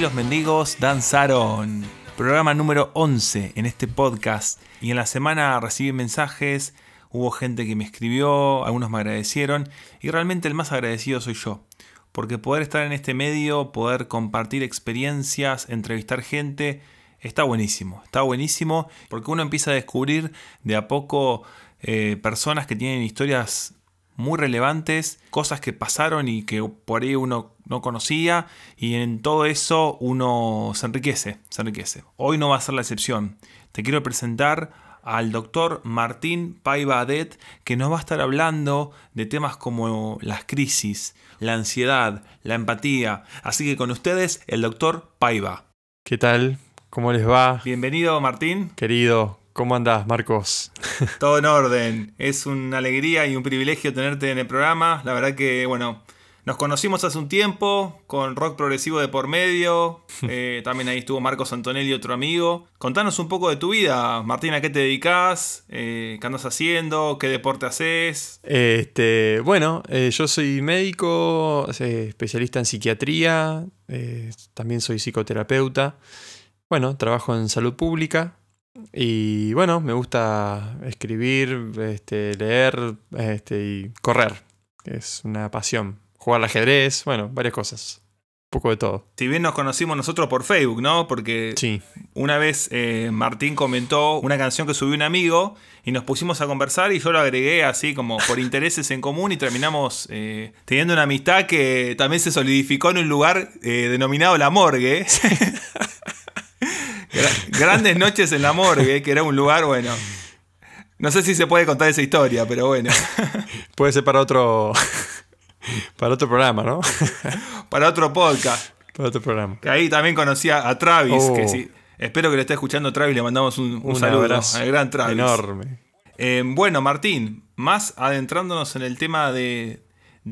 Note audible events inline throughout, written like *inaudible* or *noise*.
los mendigos danzaron. Programa número 11 en este podcast. Y en la semana recibí mensajes, hubo gente que me escribió, algunos me agradecieron y realmente el más agradecido soy yo. Porque poder estar en este medio, poder compartir experiencias, entrevistar gente, está buenísimo. Está buenísimo porque uno empieza a descubrir de a poco eh, personas que tienen historias muy relevantes, cosas que pasaron y que por ahí uno no conocía y en todo eso uno se enriquece, se enriquece. Hoy no va a ser la excepción. Te quiero presentar al doctor Martín Paiva Adet, que nos va a estar hablando de temas como las crisis, la ansiedad, la empatía. Así que con ustedes, el doctor Paiva. ¿Qué tal? ¿Cómo les va? Bienvenido, Martín. Querido, ¿Cómo andás, Marcos? *laughs* Todo en orden. Es una alegría y un privilegio tenerte en el programa. La verdad que, bueno, nos conocimos hace un tiempo con rock progresivo de por medio. *laughs* Eh, también ahí estuvo Marcos Antonelli, otro amigo. Contanos un poco de tu vida. Martín, ¿a qué te dedicas? Eh, ¿Qué andas haciendo? ¿Qué deporte haces? Este, bueno, eh, yo soy médico, especialista en psiquiatría. también soy psicoterapeuta. Bueno, trabajo en salud pública. Y bueno, me gusta escribir, este, leer este, y correr. Es una pasión. Jugar al ajedrez, bueno, varias cosas. Un poco de todo. Si bien nos conocimos nosotros por Facebook, ¿no? Porque sí. una vez eh, Martín comentó una canción que subió un amigo y nos pusimos a conversar y yo lo agregué así como por *laughs* intereses en común y terminamos eh, teniendo una amistad que también se solidificó en un lugar eh, denominado La Morgue. *laughs* Grandes noches en la morgue, que era un lugar, bueno. No sé si se puede contar esa historia, pero bueno. *laughs* Puede ser para otro. Para otro programa, ¿no? Para otro podcast. Para otro programa. Que ahí también conocía a Travis, que oh. sí. Espero que le esté escuchando Travis, le mandamos un, saludo al gran Travis. Enorme. Eh, bueno, Martín, más adentrándonos en el tema de,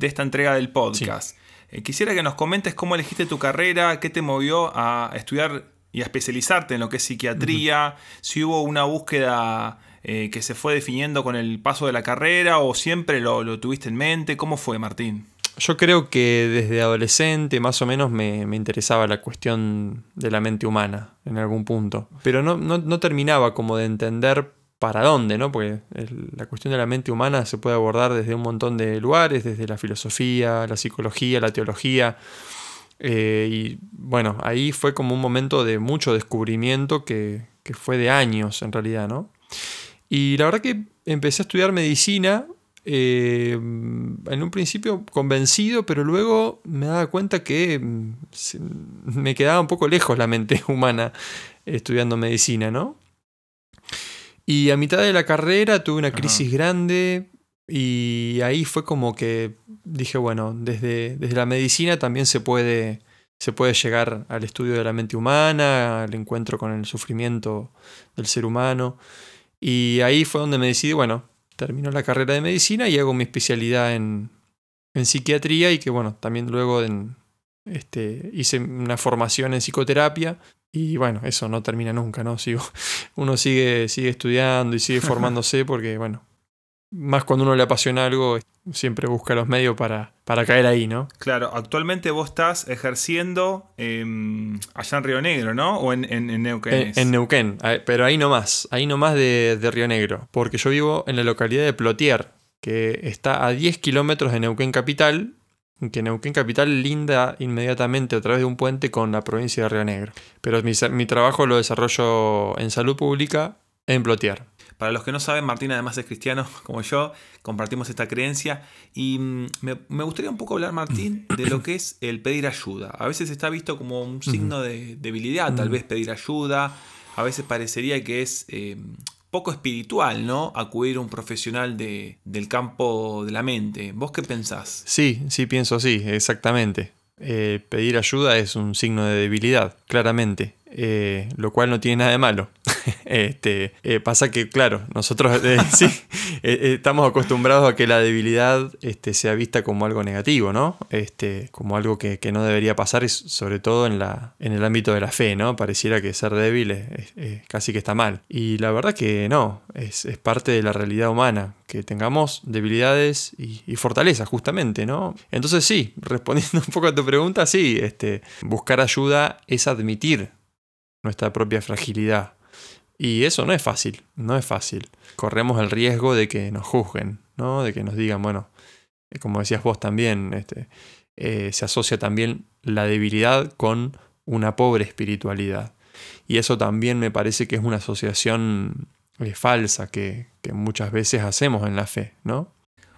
esta entrega del podcast. Eh, quisiera que nos comentes cómo elegiste tu carrera, qué te movió a estudiar y a especializarte en lo que es psiquiatría, si hubo una búsqueda eh, que se fue definiendo con el paso de la carrera o siempre lo, tuviste en mente, ¿cómo fue Martín? Yo creo que desde adolescente más o menos me, interesaba la cuestión de la mente humana en algún punto, pero no, no, terminaba como de entender para dónde, ¿no? Porque la cuestión de la mente humana se puede abordar desde un montón de lugares, desde la filosofía, la psicología, la teología. Eh, y bueno, ahí fue como un momento de mucho descubrimiento que, fue de años en realidad, ¿no? Y la verdad que empecé a estudiar medicina, eh, en un principio convencido, pero luego me daba cuenta que me quedaba un poco lejos la mente *laughs* humana estudiando medicina, ¿no? Y a mitad de la carrera tuve una crisis grande, y ahí fue como que dije, bueno, desde, desde la medicina también se puede, se puede llegar al estudio de la mente humana, al encuentro con el sufrimiento del ser humano. Y ahí fue donde me decidí, bueno, termino la carrera de medicina y hago mi especialidad en, en psiquiatría y que, bueno, también luego en, este, hice una formación en psicoterapia y bueno, eso no termina nunca, ¿no? Sigo, *laughs* uno sigue, sigue estudiando y sigue *laughs* formándose porque, bueno, más cuando uno le apasiona algo, siempre busca los medios para, para caer ahí, ¿no? Claro, actualmente vos estás ejerciendo em, allá en Río Negro, ¿no? ¿O en, Neuquén? En, Neuquén, pero ahí no más, ahí no más de, de, Río Negro, porque yo vivo en la localidad de Plotier, que está a 10 kilómetros de Neuquén Capital, que Neuquén Capital linda inmediatamente a través de un puente con la provincia de Río Negro. Pero mi, mi trabajo lo desarrollo en salud pública en Plotier. Para los que no saben, Martín además es cristiano *laughs* como yo, compartimos esta creencia y mm, me, gustaría un poco hablar, Martín, de lo que es el pedir ayuda. A veces está visto como un signo de debilidad, tal vez pedir ayuda, a veces parecería que es eh, poco espiritual, ¿no? Acudir a un profesional de, del campo de la mente. ¿Vos qué pensás? Sí, sí pienso así, exactamente. Eh, pedir ayuda es un signo de debilidad, claramente. Eh, lo cual no tiene nada de malo. *laughs* este, eh, pasa que, claro, nosotros eh, *laughs* sí, estamos acostumbrados a que la debilidad este, sea vista como algo negativo, ¿no? Este, como algo que, no debería pasar, sobre todo en, la, en el ámbito de la fe, ¿no? Pareciera que ser débil es, casi que está mal. Y la verdad que no, es, parte de la realidad humana, que tengamos debilidades y, y fortalezas, justamente, ¿no? Entonces sí, respondiendo *laughs* un poco a tu pregunta, sí, este, buscar ayuda es admitir nuestra propia fragilidad. Y eso no es fácil, no es fácil. Corremos el riesgo de que nos juzguen, ¿no? De que nos digan, bueno, eh, como decías vos también, este, eh, se asocia también la debilidad con una pobre espiritualidad. Y eso también me parece que es una asociación eh, falsa que, muchas veces hacemos en la fe, ¿no?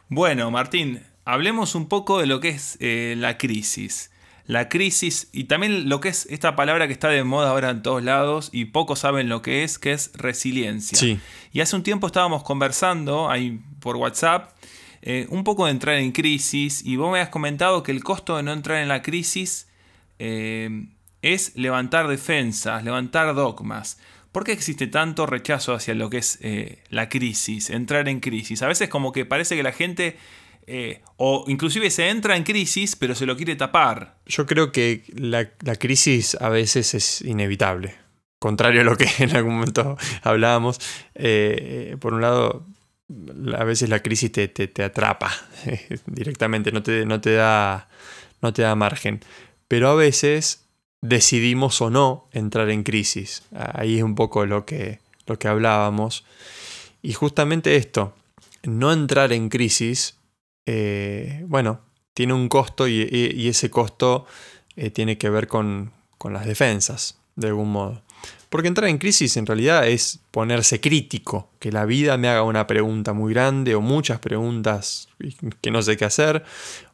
Bueno, Martín, hablemos un poco de lo que es la crisis la crisis y también lo que es esta palabra que está de moda ahora en todos lados y pocos saben lo que es, que es resiliencia. Sí. Y hace un tiempo estábamos conversando ahí por WhatsApp eh, un poco de entrar en crisis y vos me has comentado que el costo de no entrar en la crisis eh, es levantar defensas, levantar dogmas. ¿Por qué existe tanto rechazo hacia lo que es eh, la crisis, entrar en crisis? A veces como que parece que la gente eh, o inclusive se entra en crisis, pero se lo quiere tapar. Yo creo que la, crisis a veces es inevitable. Contrario a lo que *laughs* en algún momento hablábamos. Eh, por un lado, a veces la crisis te, te, atrapa *laughs* directamente, no te, no, te da, no te da margen. Pero a veces decidimos o no entrar en crisis. Ahí es un poco lo que, lo que hablábamos. Y justamente esto, no entrar en crisis eh, bueno, tiene un costo y, ese costo eh, tiene que ver con, las defensas, de algún modo. Porque entrar en crisis en realidad es ponerse crítico, que la vida me haga una pregunta muy grande o muchas preguntas que no sé qué hacer,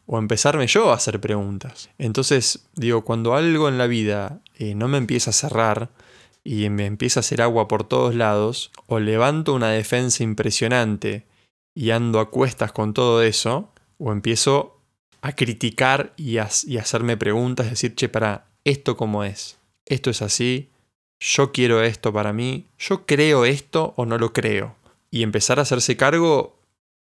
o empezarme yo a hacer preguntas. Entonces, digo, cuando algo en la vida eh, no me empieza a cerrar y me empieza a hacer agua por todos lados, o levanto una defensa impresionante y ando a cuestas con todo eso, o empiezo a criticar y, a, hacerme preguntas, decir, che, para, ¿esto cómo es? ¿Esto es así? ¿Yo quiero esto para mí? ¿Yo creo esto o no lo creo? Y empezar a hacerse cargo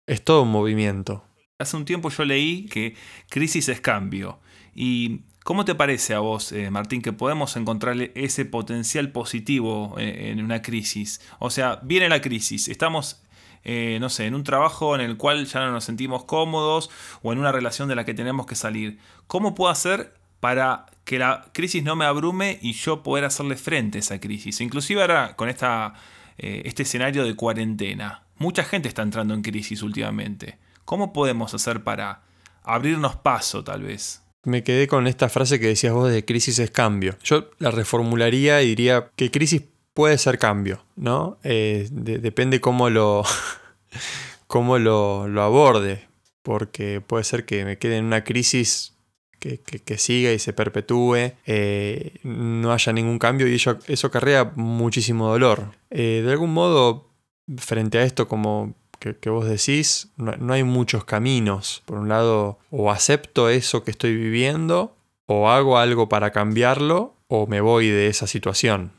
es todo un movimiento. Hace un tiempo yo leí que crisis es cambio. ¿Y cómo te parece a vos, eh, Martín, que podemos encontrarle ese potencial positivo eh, en una crisis? O sea, viene la crisis, estamos eh, no sé, en un trabajo en el cual ya no nos sentimos cómodos o en una relación de la que tenemos que salir. ¿Cómo puedo hacer para que la crisis no me abrume y yo poder hacerle frente a esa crisis? Inclusive ahora con esta, eh, este escenario de cuarentena. Mucha gente está entrando en crisis últimamente. ¿Cómo podemos hacer para abrirnos paso tal vez? Me quedé con esta frase que decías vos de crisis es cambio. Yo la reformularía y diría que crisis puede ser cambio, ¿no? Eh, depende cómo lo, *laughs* cómo lo, aborde, porque puede ser que me quede en una crisis que, siga y se perpetúe, eh, no haya ningún cambio y eso, acarrea muchísimo dolor. Eh, de algún modo, frente a esto, como que, vos decís, no, hay muchos caminos. Por un lado, o acepto eso que estoy viviendo, o hago algo para cambiarlo, o me voy de esa situación.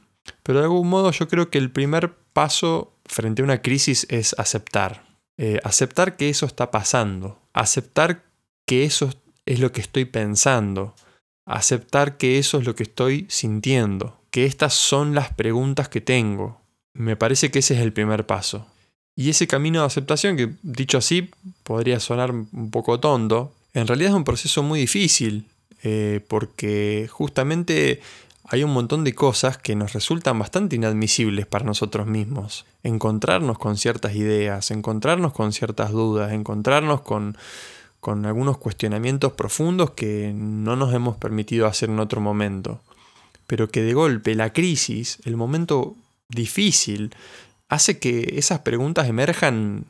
Pero de algún modo yo creo que el primer paso frente a una crisis es aceptar. Eh, aceptar que eso está pasando. Aceptar que eso es lo que estoy pensando. Aceptar que eso es lo que estoy sintiendo. Que estas son las preguntas que tengo. Me parece que ese es el primer paso. Y ese camino de aceptación, que dicho así podría sonar un poco tonto, en realidad es un proceso muy difícil, eh, porque justamente hay un montón de cosas que nos resultan bastante inadmisibles para nosotros mismos. Encontrarnos con ciertas ideas, encontrarnos con ciertas dudas, encontrarnos con, con algunos cuestionamientos profundos que no nos hemos permitido hacer en otro momento. Pero que de golpe la crisis, el momento difícil, hace que esas preguntas emerjan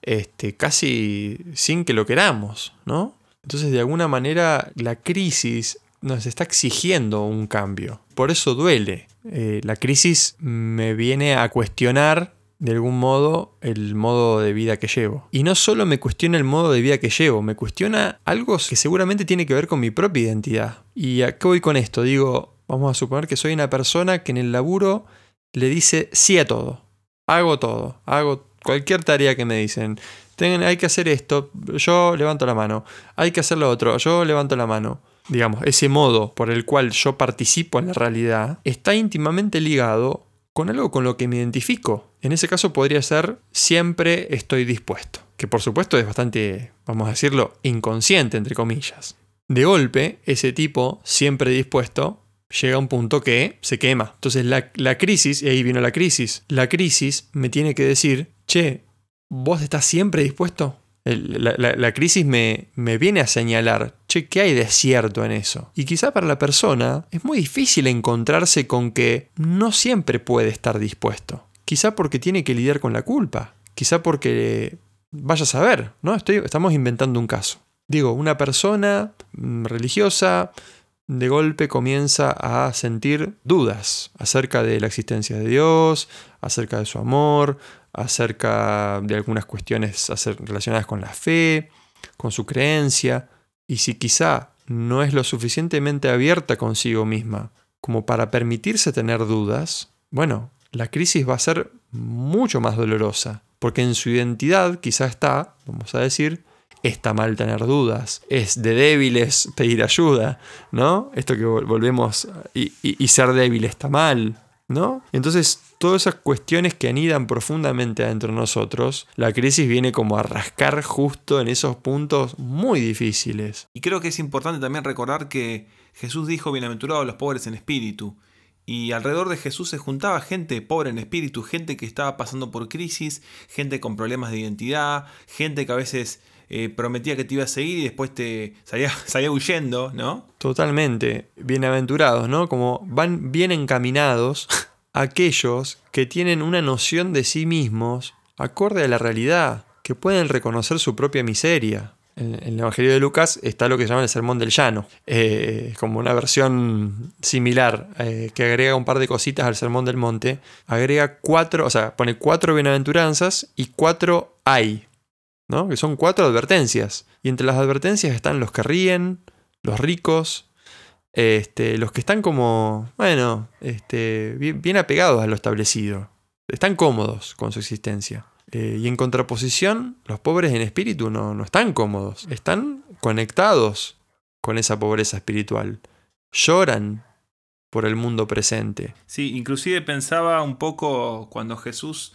este, casi sin que lo queramos, ¿no? Entonces, de alguna manera, la crisis nos está exigiendo un cambio. Por eso duele. Eh, la crisis me viene a cuestionar de algún modo el modo de vida que llevo. Y no solo me cuestiona el modo de vida que llevo, me cuestiona algo que seguramente tiene que ver con mi propia identidad. ¿Y a qué voy con esto? Digo, Vamos a suponer que soy una persona que en el laburo le dice sí a todo. Hago todo, hago cualquier tarea que me dicen. hay que hacer esto, yo levanto la mano. Hay que hacer lo otro, yo levanto la mano. Digamos, ese modo por el cual yo participo en la realidad está íntimamente ligado con algo con lo que me identifico. En ese caso podría ser siempre estoy dispuesto. Que por supuesto es bastante, vamos a decirlo, inconsciente, entre comillas. De golpe, ese tipo, siempre dispuesto, llega a un punto que se quema. Entonces la, la, crisis, y ahí vino la crisis, la crisis me tiene que decir, che, ¿vos estás siempre dispuesto? La, crisis me, me, viene a señalar, che, ¿qué hay de cierto en eso? Y quizá para la persona es muy difícil encontrarse con que no siempre puede estar dispuesto. Quizá porque tiene que lidiar con la culpa. Quizá porque vaya a saber, ¿no? Estoy, estamos inventando un caso. Digo, una persona mm, religiosa de golpe comienza a sentir dudas acerca de la existencia de Dios, acerca de su amor, acerca de algunas cuestiones relacionadas con la fe, con su creencia, y si quizá no es lo suficientemente abierta consigo misma como para permitirse tener dudas, bueno, la crisis va a ser mucho más dolorosa, porque en su identidad quizá está, vamos a decir, está mal tener dudas, es de débiles pedir ayuda, ¿no? Esto que volvemos y, y ser débil está mal, ¿no? Entonces, todas esas cuestiones que anidan profundamente adentro de nosotros, la crisis viene como a rascar justo en esos puntos muy difíciles. Y creo que es importante también recordar que Jesús dijo, bienaventurados los pobres en espíritu. Y alrededor de Jesús se juntaba gente pobre en espíritu, gente que estaba pasando por crisis, gente con problemas de identidad, gente que a veces eh, prometía que te iba a seguir y después te salía, *laughs* salía huyendo, ¿no? Totalmente. Bienaventurados, ¿no? Como van bien encaminados *laughs* aquellos que tienen una noción de sí mismos acorde a la realidad, que pueden reconocer su propia miseria. En, el Evangelio de Lucas está lo que se llama el Sermón del Llano, eh, como una versión similar, eh, que agrega un par de cositas al Sermón del Monte. Agrega cuatro, o sea, pone cuatro bienaventuranzas y cuatro hay, que son cuatro advertencias. Y entre las advertencias están los que ríen, los ricos, este, los que están como, bueno, este, bien, apegados a lo establecido. Están cómodos con su existencia. Eh, y en contraposición, los pobres en espíritu no, no están cómodos. Están conectados con esa pobreza espiritual. Lloran por el mundo presente. Sí, inclusive pensaba un poco cuando Jesús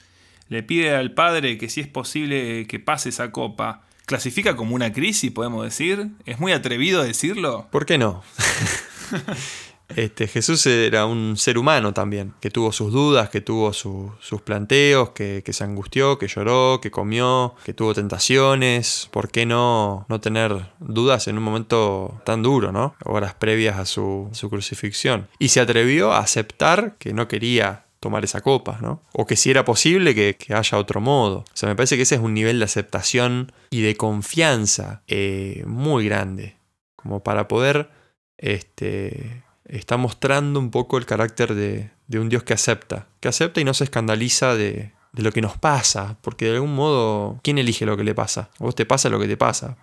le pide al Padre que si es posible que pase esa copa. ¿Clasifica como una crisis, podemos decir? ¿Es muy atrevido decirlo? ¿Por qué no? *laughs* este, Jesús era un ser humano también, que tuvo sus dudas, que tuvo sus planteos, que, se angustió, que lloró, que comió, que tuvo tentaciones. ¿Por qué no, no tener dudas en un momento tan duro, ¿no? Horas previas a su, su crucifixión. Y se atrevió a aceptar que no quería tomar esa copa, ¿no? O que si era posible que, haya otro modo. O sea, me parece que ese es un nivel de aceptación y de confianza eh, muy grande. Como para poder, este, está mostrando un poco el carácter de, un Dios que acepta. Que acepta y no se escandaliza de, de lo que nos pasa. Porque de algún modo, ¿quién elige lo que le pasa? A vos te pasa lo que te pasa.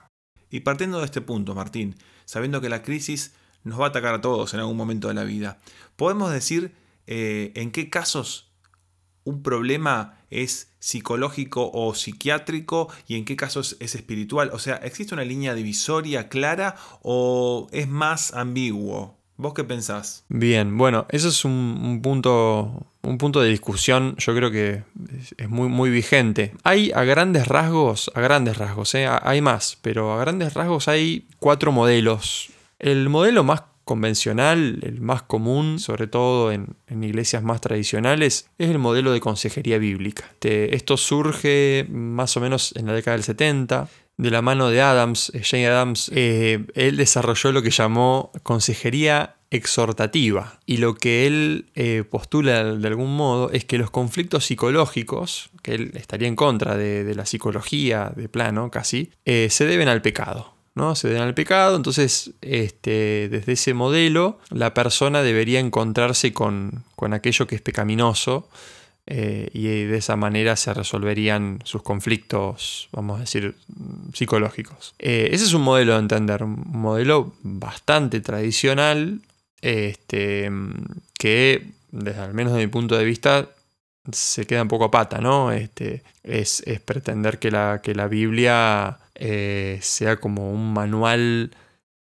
Y partiendo de este punto, Martín, sabiendo que la crisis nos va a atacar a todos en algún momento de la vida, podemos decir eh, en qué casos un problema es psicológico o psiquiátrico y en qué casos es espiritual. O sea, ¿existe una línea divisoria clara o es más ambiguo? ¿Vos qué pensás? Bien, bueno, eso es un, punto, un punto de discusión, yo creo que es muy, muy vigente. Hay a grandes rasgos, a grandes rasgos, ¿eh? hay más, pero a grandes rasgos hay cuatro modelos. El modelo más convencional, el más común, sobre todo en, iglesias más tradicionales, es el modelo de consejería bíblica. esto surge más o menos en la década del 70, de la mano de Adams, eh, Jane Adams, eh, él desarrolló lo que llamó consejería exhortativa. Y lo que él eh, postula de algún modo es que los conflictos psicológicos, que él estaría en contra de, la psicología de plano casi, se deben al pecado. ¿No? Se den al pecado, entonces este, desde ese modelo la persona debería encontrarse con, aquello que es pecaminoso eh, y de esa manera se resolverían sus conflictos, vamos a decir, psicológicos. Eh, ese es un modelo de entender, un modelo bastante tradicional, este, que, desde al menos de mi punto de vista, se queda un poco a pata, ¿no? Este, es, pretender que la, que la Biblia eh, sea como un manual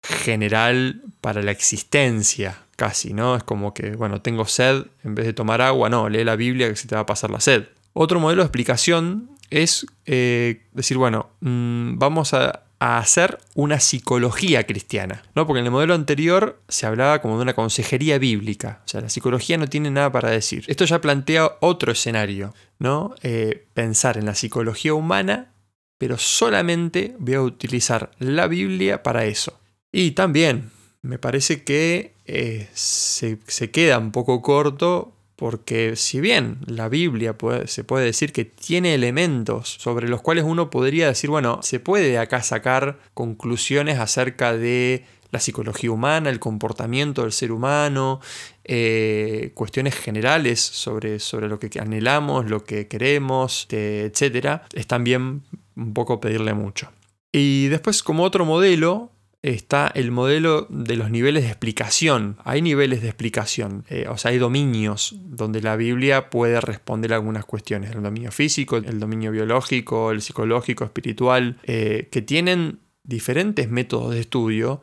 general para la existencia, casi, ¿no? Es como que, bueno, tengo sed, en vez de tomar agua, no, lee la Biblia que se te va a pasar la sed. Otro modelo de explicación es eh, decir, bueno, mm, vamos a, hacer una psicología cristiana, ¿no? Porque en el modelo anterior se hablaba como de una consejería bíblica, o sea, la psicología no tiene nada para decir. Esto ya plantea otro escenario, ¿no? Eh, pensar en la psicología humana, pero solamente voy a utilizar la Biblia para eso. Y también me parece que eh, se, se queda un poco corto porque si bien la Biblia se puede decir que tiene elementos sobre los cuales uno podría decir, bueno, se puede acá sacar conclusiones acerca de la psicología humana, el comportamiento del ser humano, eh, cuestiones generales sobre, sobre lo que anhelamos, lo que queremos, etc., es también un poco pedirle mucho. Y después como otro modelo, está el modelo de los niveles de explicación. Hay niveles de explicación, eh, o sea, hay dominios donde la Biblia puede responder algunas cuestiones. El dominio físico, el dominio biológico, el psicológico, espiritual, eh, que tienen diferentes métodos de estudio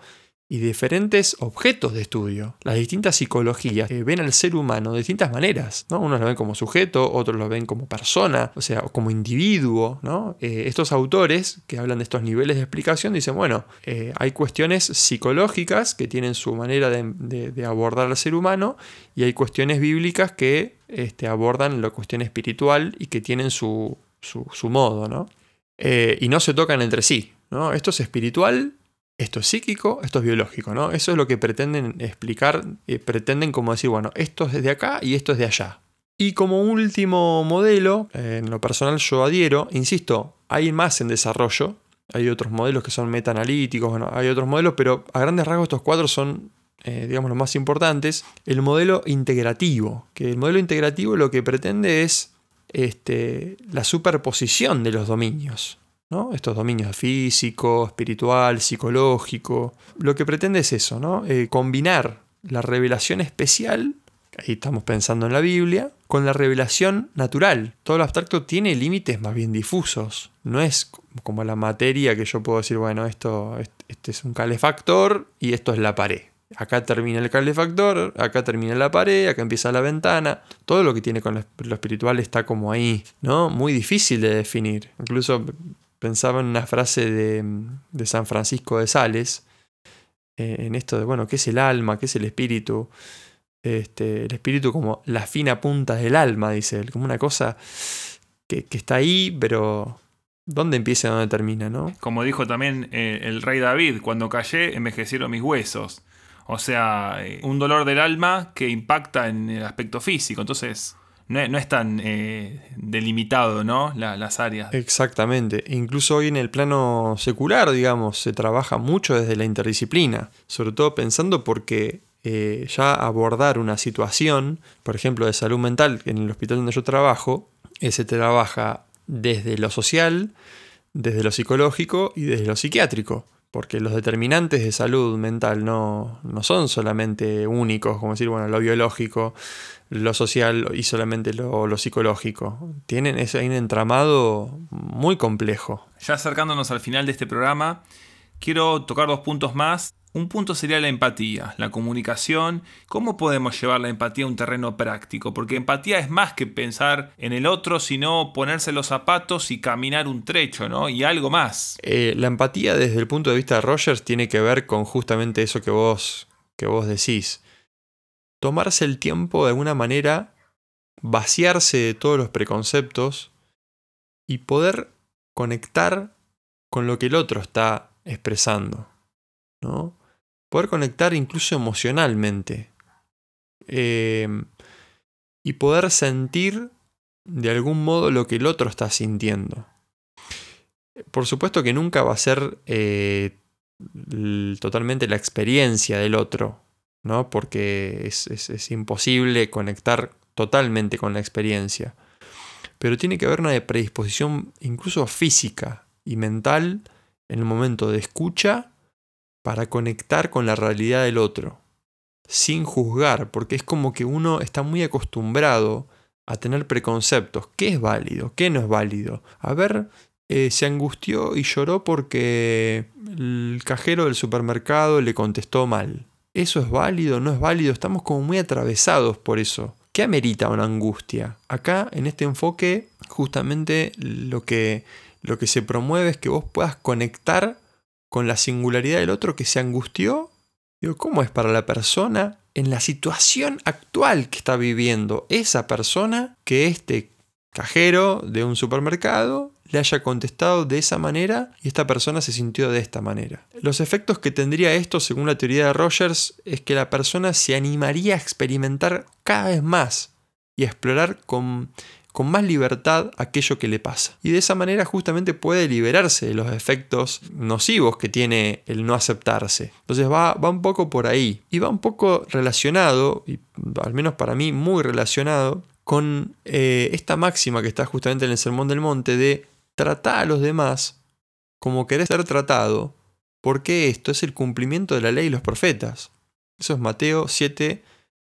y diferentes objetos de estudio. Las distintas psicologías ven al ser humano de distintas maneras. ¿no? Unos lo ven como sujeto, otros lo ven como persona, o sea, como individuo. Eh, estos autores que hablan de estos niveles de explicación dicen, bueno, eh, hay cuestiones psicológicas que tienen su manera de, abordar al ser humano y hay cuestiones bíblicas que este, abordan la cuestión espiritual y que tienen su, modo. ¿no? Eh, y no se tocan entre sí. ¿no? Esto es espiritual esto es psíquico, esto es biológico, ¿no? Eso es lo que pretenden explicar, eh, pretenden como decir, bueno, esto es de acá y esto es de allá. Y como último modelo, en lo personal yo adhiero, insisto, hay más en desarrollo, hay otros modelos que son metaanalíticos, bueno, hay otros modelos, pero a grandes rasgos estos cuatro son, eh, digamos, los más importantes. El modelo integrativo, que el modelo integrativo lo que pretende es este, la superposición de los dominios. Estos dominios físico, espiritual, psicológico. Lo que pretende es eso, ¿no? Eh, combinar la revelación especial, ahí estamos pensando en la Biblia, con la revelación natural. Todo lo abstracto tiene límites más bien difusos. No es como la materia que yo puedo decir, bueno, esto este es un calefactor y esto es la pared. Acá termina el calefactor, acá termina la pared, acá empieza la ventana. Todo lo que tiene con lo espiritual está como ahí, ¿no? Muy difícil de definir. Incluso pensaba en una frase de, San Francisco de Sales, eh, en esto de, bueno, ¿qué es el alma? ¿Qué es el espíritu? Este, el espíritu como la fina punta del alma, dice él, como una cosa que, está ahí, pero ¿dónde empieza y dónde termina? ¿no? Como dijo también eh, el rey David, cuando callé envejecieron mis huesos. O sea, eh, un dolor del alma que impacta en el aspecto físico. Entonces, no es, tan eh, delimitado, ¿no? las áreas. Exactamente. Incluso hoy en el plano secular, digamos, se trabaja mucho desde la interdisciplina. Sobre todo pensando porque eh, ya abordar una situación, por ejemplo, de salud mental en el hospital donde yo trabajo, eh, se trabaja desde lo social, desde lo psicológico y desde lo psiquiátrico porque los determinantes de salud mental no, no, son solamente únicos, como decir, bueno, lo biológico, lo social y solamente lo, psicológico. Tienen ese, un entramado muy complejo. Ya acercándonos al final de este programa, quiero tocar dos puntos más. Un punto sería la empatía, la comunicación. ¿Cómo podemos llevar la empatía a un terreno práctico? Porque empatía es más que pensar en el otro, sino ponerse los zapatos y caminar un trecho, ¿no? Y algo más. Eh, la empatía desde el punto de vista de Rogers tiene que ver con justamente eso que vos, que vos decís tomarse el tiempo de alguna manera, vaciarse de todos los preconceptos y poder conectar con lo que el otro está expresando. ¿no? Poder conectar incluso emocionalmente. Em, y poder sentir de algún modo lo que el otro está sintiendo. Por supuesto que nunca va a ser eh, totalmente la experiencia del otro, ¿no? porque es, imposible conectar totalmente con la experiencia. Pero tiene que haber una predisposición incluso física y mental en el momento de escucha para conectar con la realidad del otro. sin juzgar, porque es como que uno está muy acostumbrado a tener preconceptos. ¿Qué es válido? ¿Qué no es válido? A ver, eh, se angustió y lloró porque el cajero del supermercado le contestó mal. ¿Eso es válido? ¿No es válido? Estamos como muy atravesados por eso. ¿Qué amerita una angustia? Acá, en este enfoque, justamente lo que, lo que se promueve es que vos puedas conectar con la singularidad del otro que se angustió. Digo, ¿cómo es para la persona en la situación actual que está viviendo esa persona que este cajero de un supermercado le haya contestado de esa manera y esta persona se sintió de esta manera. Los efectos que tendría esto, según la teoría de Rogers, es que la persona se animaría a experimentar cada vez más y a explorar con, con más libertad aquello que le pasa. Y de esa manera justamente puede liberarse de los efectos nocivos que tiene el no aceptarse. Entonces va, va un poco por ahí. Y va un poco relacionado, y al menos para mí muy relacionado, con eh, esta máxima que está justamente en el Sermón del Monte de tratar a los demás como querés ser tratado, porque esto es el cumplimiento de la ley y los profetas. Eso es Mateo 7,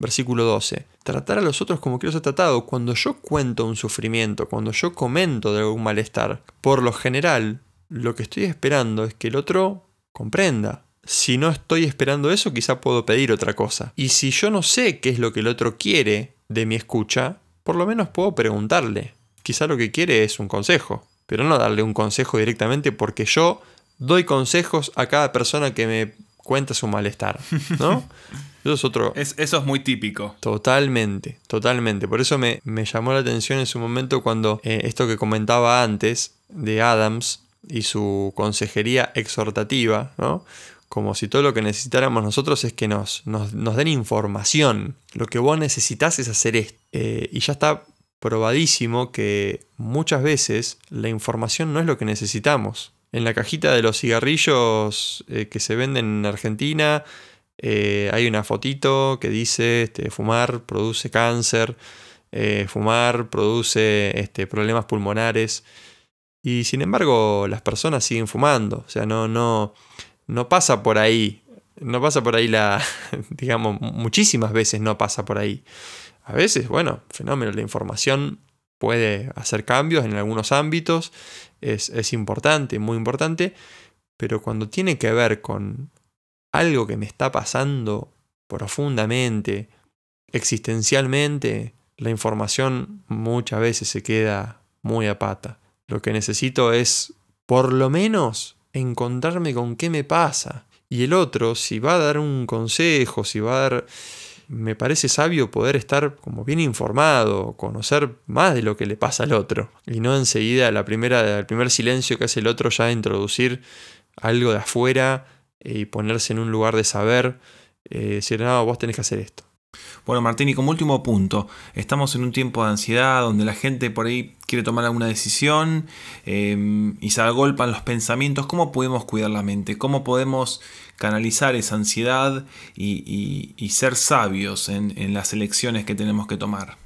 versículo 12 tratar a los otros como quiero ser tratado. Cuando yo cuento un sufrimiento, cuando yo comento de algún malestar, por lo general, lo que estoy esperando es que el otro comprenda. Si no estoy esperando eso, quizá puedo pedir otra cosa. Y si yo no sé qué es lo que el otro quiere de mi escucha, por lo menos puedo preguntarle. Quizá lo que quiere es un consejo, pero no darle un consejo directamente porque yo doy consejos a cada persona que me cuenta su malestar, *laughs* ¿no? Eso es otro. eso es muy típico. Totalmente, totalmente. Por eso me, llamó la atención en su momento cuando eh, esto que comentaba antes de Adams y su consejería exhortativa, ¿no? Como si todo lo que necesitáramos nosotros es que nos, nos, den información. Lo que vos necesitas es hacer esto. Eh, y ya está probadísimo que muchas veces la información no es lo que necesitamos. En la cajita de los cigarrillos eh, que se venden en Argentina, eh, hay una fotito que dice este, fumar produce cáncer, eh, fumar produce este, problemas pulmonares. Y sin embargo, las personas siguen fumando. O sea, no, no, no pasa por ahí. No pasa por ahí la. *laughs* digamos, muchísimas veces no pasa por ahí. A veces, bueno, fenómeno, la información puede hacer cambios en algunos ámbitos, es, es importante, muy importante, pero cuando tiene que ver con algo que me está pasando profundamente, existencialmente, la información muchas veces se queda muy a pata. Lo que necesito es, por lo menos, encontrarme con qué me pasa. Y el otro, si va a dar un consejo, si va a dar... Me parece sabio poder estar como bien informado, conocer más de lo que le pasa al otro. Y no enseguida, la primera, el primer silencio que hace el otro, ya introducir algo de afuera y ponerse en un lugar de saber, eh, decir, no, vos tenés que hacer esto. Bueno, Martín, y como último punto, estamos en un tiempo de ansiedad donde la gente por ahí quiere tomar alguna decisión em, y se agolpan los pensamientos. ¿Cómo podemos cuidar la mente? ¿Cómo podemos canalizar esa ansiedad y, ser sabios en las elecciones que tenemos que tomar?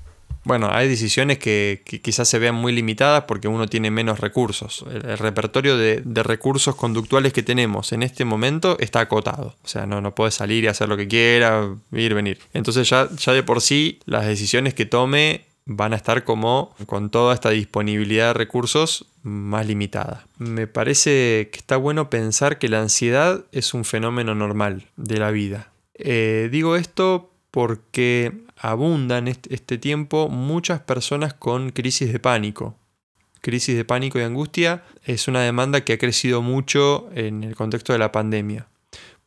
Bueno, hay decisiones que, quizás se vean muy limitadas porque uno tiene menos recursos. El, repertorio de, recursos conductuales que tenemos en este momento está acotado. O sea, no, no puede salir y hacer lo que quiera, ir, venir. Entonces ya, ya de por sí las decisiones que tome van a estar como con toda esta disponibilidad de recursos más limitada. Me parece que está bueno pensar que la ansiedad es un fenómeno normal de la vida. Eh, digo esto porque abundan este, tiempo muchas personas con crisis de pánico. Crisis de pánico y angustia es una demanda que ha crecido mucho en el contexto de la pandemia.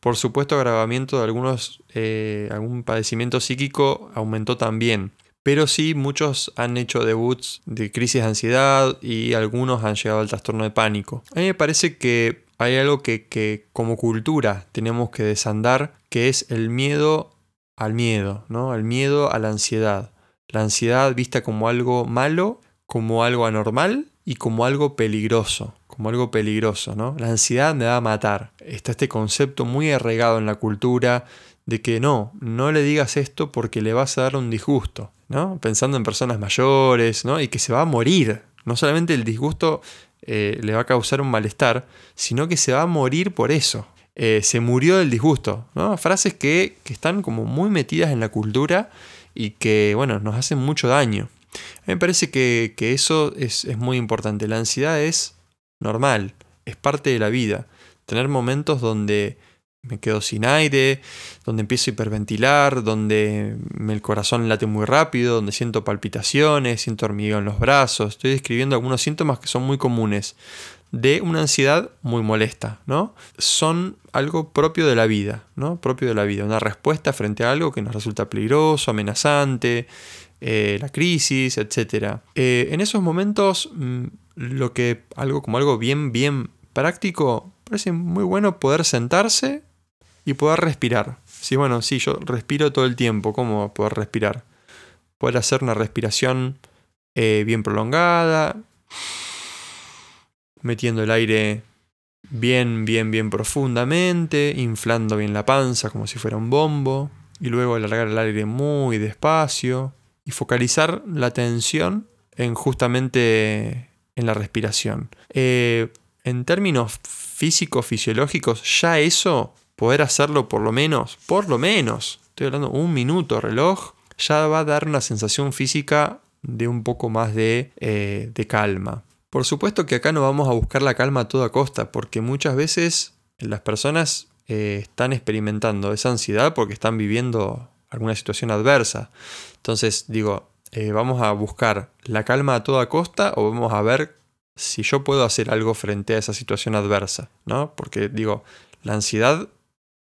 Por supuesto, agravamiento de algunos, eh, algún padecimiento psíquico aumentó también. Pero sí, muchos han hecho debuts de crisis de ansiedad y algunos han llegado al trastorno de pánico. A mí me parece que hay algo que, que como cultura tenemos que desandar, que es el miedo al miedo, ¿no? Al miedo a la ansiedad. La ansiedad vista como algo malo, como algo anormal y como algo peligroso, como algo peligroso, ¿no? La ansiedad me va a matar. Está este concepto muy arraigado en la cultura de que no, no le digas esto porque le vas a dar un disgusto, ¿no? Pensando en personas mayores, ¿no? Y que se va a morir. No solamente el disgusto eh, le va a causar un malestar, sino que se va a morir por eso. eh, se murió del disgusto, ¿no? Frases que, están como muy metidas en la cultura y que, bueno, nos hacen mucho daño. A mí me parece que, eso es, es, muy importante. La ansiedad es normal, es parte de la vida. Tener momentos donde me quedo sin aire, donde empiezo a hiperventilar, donde el corazón late muy rápido, donde siento palpitaciones, siento hormigueo en los brazos. Estoy describiendo algunos síntomas que son muy comunes de una ansiedad muy molesta, ¿no? Son algo propio de la vida, ¿no? Propio de la vida, una respuesta frente a algo que nos resulta peligroso, amenazante, eh, la crisis, etc. Eh, en esos momentos, mm, lo que algo como algo bien, bien práctico, parece muy bueno poder sentarse y poder respirar. Sí, bueno, sí, yo respiro todo el tiempo. ¿Cómo poder respirar? Poder hacer una respiración eh, bien prolongada, metiendo el aire bien, bien, bien profundamente, inflando bien la panza como si fuera un bombo, y luego alargar el aire muy despacio y focalizar la atención en justamente en la respiración. Eh, en términos físicos, fisiológicos, ya eso poder hacerlo por lo menos, por lo menos, estoy hablando un minuto reloj, ya va a dar una sensación física de un poco más de, eh, de calma. Por supuesto que acá no vamos a buscar la calma a toda costa, porque muchas veces las personas eh, están experimentando esa ansiedad porque están viviendo alguna situación adversa. Entonces digo, eh, vamos a buscar la calma a toda costa o vamos a ver si yo puedo hacer algo frente a esa situación adversa, ¿no? Porque digo, la ansiedad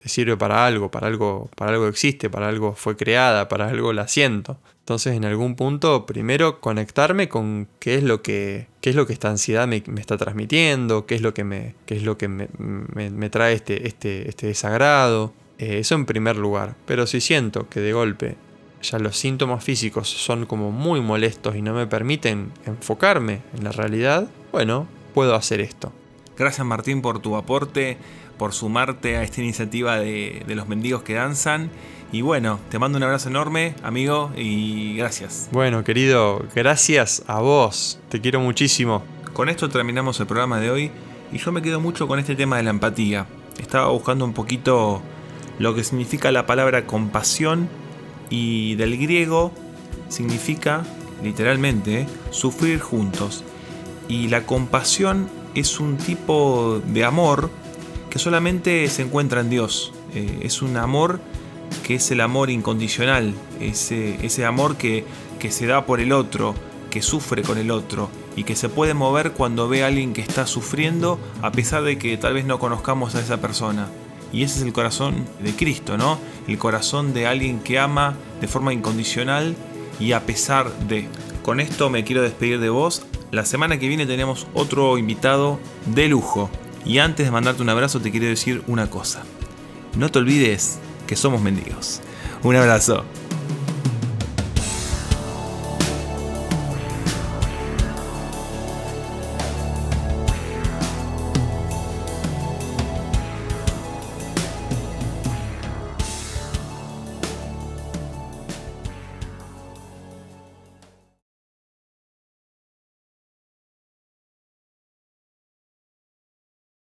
sirve para algo, para algo, para algo existe, para algo fue creada, para algo la siento. Entonces, en algún punto, primero conectarme con qué es lo que, qué es lo que esta ansiedad me, está transmitiendo, qué es lo que me, qué es lo que me, me, trae este, este, este desagrado. Eh, eso en primer lugar. Pero si siento que de golpe ya los síntomas físicos son como muy molestos y no me permiten enfocarme en la realidad, bueno, puedo hacer esto. Gracias Martín por tu aporte por sumarte a esta iniciativa de, los mendigos que danzan. Y bueno, te mando un abrazo enorme, amigo, y gracias. Bueno, querido, gracias a vos. Te quiero muchísimo. Con esto terminamos el programa de hoy y yo me quedo mucho con este tema de la empatía. Estaba buscando un poquito lo que significa la palabra compasión y del griego significa, literalmente, sufrir juntos. Y la compasión es un tipo de amor que solamente se encuentra en Dios. Eh, es un amor que es el amor incondicional, ese, ese amor que, que se da por el otro, que sufre con el otro y que se puede mover cuando ve a alguien que está sufriendo a pesar de que tal vez no conozcamos a esa persona. Y ese es el corazón de Cristo, ¿no? El corazón de alguien que ama de forma incondicional y a pesar de. Con esto me quiero despedir de vos. La semana que viene tenemos otro invitado de lujo. Y antes de mandarte un abrazo te quiero decir una cosa. No te olvides que somos mendigos. Un abrazo.